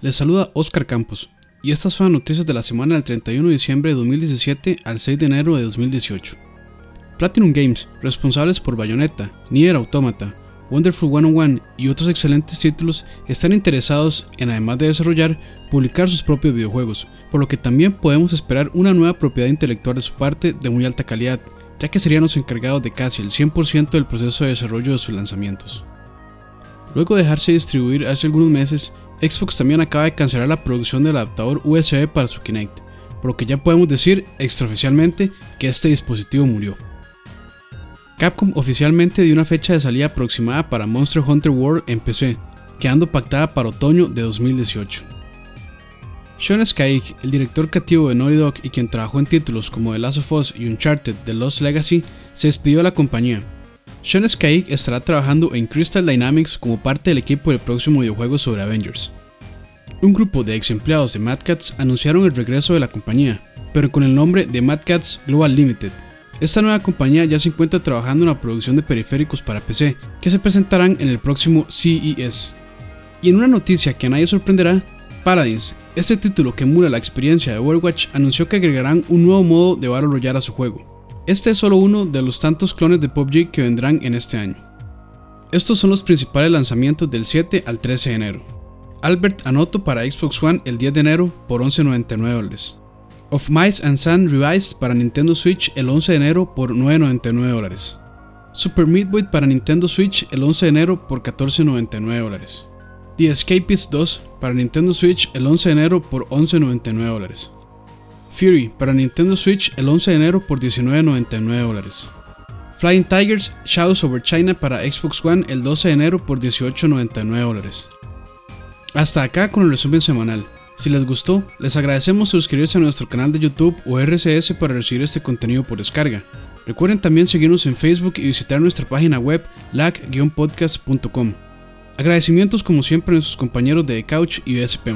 Les saluda Oscar Campos, y estas son las noticias de la semana del 31 de diciembre de 2017 al 6 de enero de 2018. Platinum Games, responsables por Bayonetta, Nier Automata, Wonderful 101 y otros excelentes títulos, están interesados en, además de desarrollar, publicar sus propios videojuegos, por lo que también podemos esperar una nueva propiedad intelectual de su parte de muy alta calidad, ya que serían los encargados de casi el 100% del proceso de desarrollo de sus lanzamientos. Luego de dejarse distribuir hace algunos meses, Xbox también acaba de cancelar la producción del adaptador USB para su Kinect, por lo que ya podemos decir extraoficialmente que este dispositivo murió. Capcom oficialmente dio una fecha de salida aproximada para Monster Hunter World en PC, quedando pactada para otoño de 2018. Sean Skyke, el director creativo de Naughty Dog y quien trabajó en títulos como The Last of Us y Uncharted The Lost Legacy, se despidió de la compañía, sean Skyke estará trabajando en Crystal Dynamics como parte del equipo del próximo videojuego sobre Avengers. Un grupo de ex empleados de Mad Cats anunciaron el regreso de la compañía, pero con el nombre de Mad Cats Global Limited. Esta nueva compañía ya se encuentra trabajando en la producción de periféricos para PC, que se presentarán en el próximo CES. Y en una noticia que a nadie sorprenderá, Paladins, este título que emula la experiencia de Overwatch, anunció que agregarán un nuevo modo de Battle Royale a su juego. Este es solo uno de los tantos clones de PUBG que vendrán en este año. Estos son los principales lanzamientos del 7 al 13 de enero. Albert Anoto para Xbox One el 10 de enero por 11.99 Of Mice and Sun Revised para Nintendo Switch el 11 de enero por 9.99 Super Meat para Nintendo Switch el 11 de enero por 14.99 The Escapist 2 para Nintendo Switch el 11 de enero por 11.99 Fury para Nintendo Switch el 11 de enero por $19.99 Flying Tigers Shadows Over China para Xbox One el 12 de enero por $18.99 Hasta acá con el resumen semanal. Si les gustó, les agradecemos suscribirse a nuestro canal de YouTube o RCS para recibir este contenido por descarga. Recuerden también seguirnos en Facebook y visitar nuestra página web lag-podcast.com. Agradecimientos como siempre a nuestros compañeros de Couch y BSP+.